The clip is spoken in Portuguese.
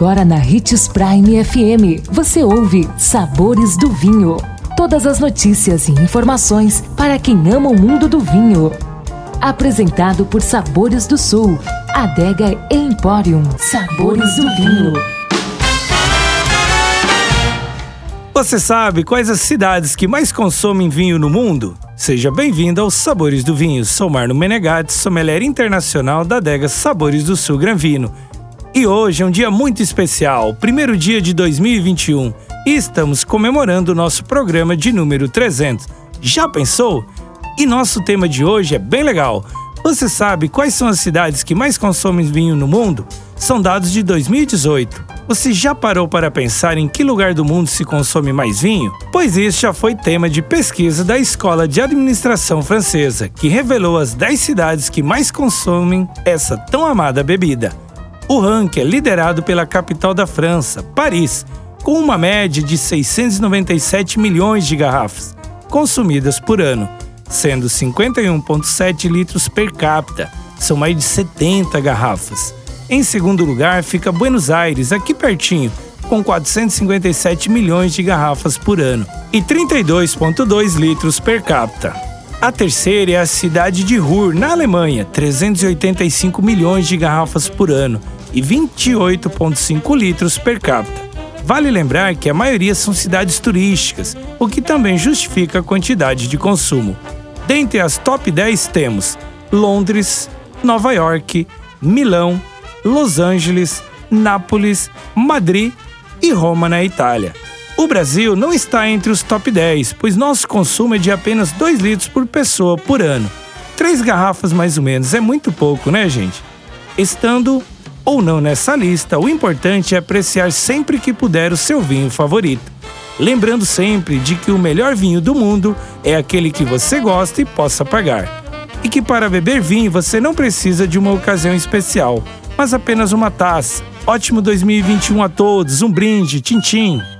Agora na Ritz Prime FM, você ouve Sabores do Vinho. Todas as notícias e informações para quem ama o mundo do vinho. Apresentado por Sabores do Sul, Adega Emporium. Sabores do Vinho. Você sabe quais as cidades que mais consomem vinho no mundo? Seja bem-vindo aos Sabores do Vinho. Sou Marno Menegatti, sommelier internacional da adega Sabores do Sul Granvino. E hoje é um dia muito especial, primeiro dia de 2021, e estamos comemorando o nosso programa de número 300. Já pensou? E nosso tema de hoje é bem legal. Você sabe quais são as cidades que mais consomem vinho no mundo? São dados de 2018. Você já parou para pensar em que lugar do mundo se consome mais vinho? Pois isso já foi tema de pesquisa da Escola de Administração Francesa, que revelou as 10 cidades que mais consomem essa tão amada bebida. O ranking é liderado pela capital da França, Paris, com uma média de 697 milhões de garrafas consumidas por ano, sendo 51,7 litros per capita. São mais de 70 garrafas. Em segundo lugar fica Buenos Aires, aqui pertinho, com 457 milhões de garrafas por ano e 32,2 litros per capita. A terceira é a cidade de Ruhr, na Alemanha, 385 milhões de garrafas por ano e 28,5 litros per capita. Vale lembrar que a maioria são cidades turísticas, o que também justifica a quantidade de consumo. Dentre as top 10 temos Londres, Nova York, Milão, Los Angeles, Nápoles, Madrid e Roma na Itália. O Brasil não está entre os top 10, pois nosso consumo é de apenas 2 litros por pessoa por ano. Três garrafas mais ou menos é muito pouco, né, gente? Estando ou não nessa lista, o importante é apreciar sempre que puder o seu vinho favorito. Lembrando sempre de que o melhor vinho do mundo é aquele que você gosta e possa pagar. E que para beber vinho você não precisa de uma ocasião especial, mas apenas uma taça. Ótimo 2021 a todos, um brinde, tchim-tchim! O